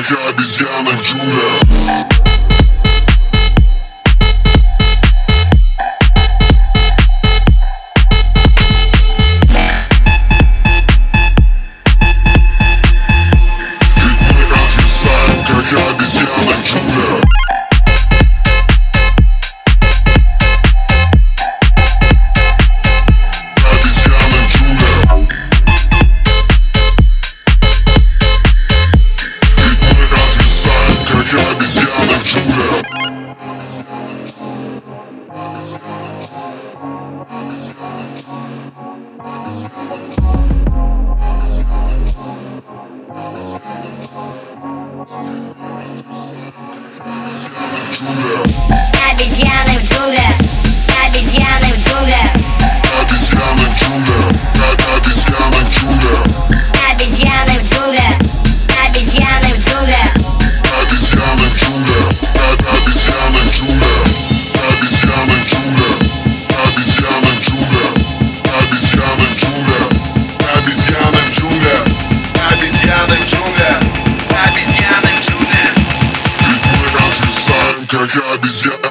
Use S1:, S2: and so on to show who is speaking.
S1: как обезьяны в джунглях Ведь мы отвисаем, как обезьяны в джунглях Yeah. down. June.